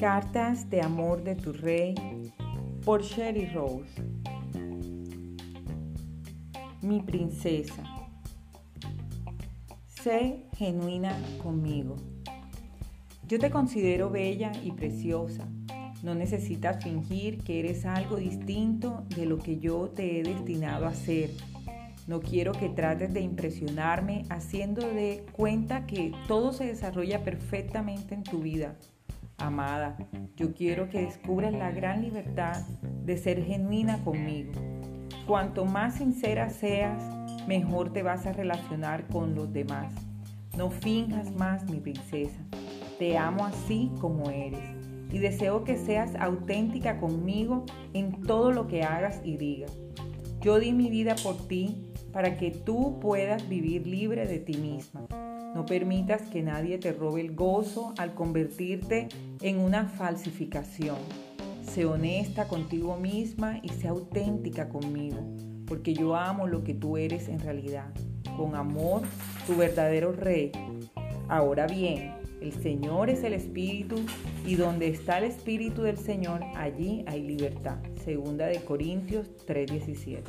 Cartas de amor de tu rey por Sherry Rose. Mi princesa, sé genuina conmigo. Yo te considero bella y preciosa. No necesitas fingir que eres algo distinto de lo que yo te he destinado a ser no quiero que trates de impresionarme haciendo de cuenta que todo se desarrolla perfectamente en tu vida. Amada, yo quiero que descubras la gran libertad de ser genuina conmigo. Cuanto más sincera seas, mejor te vas a relacionar con los demás. No finjas más, mi princesa. Te amo así como eres y deseo que seas auténtica conmigo en todo lo que hagas y digas. Yo di mi vida por ti para que tú puedas vivir libre de ti misma. No permitas que nadie te robe el gozo al convertirte en una falsificación. Sé honesta contigo misma y sé auténtica conmigo, porque yo amo lo que tú eres en realidad. Con amor, tu verdadero rey. Ahora bien, el Señor es el Espíritu y donde está el Espíritu del Señor, allí hay libertad. Segunda de Corintios 3:17.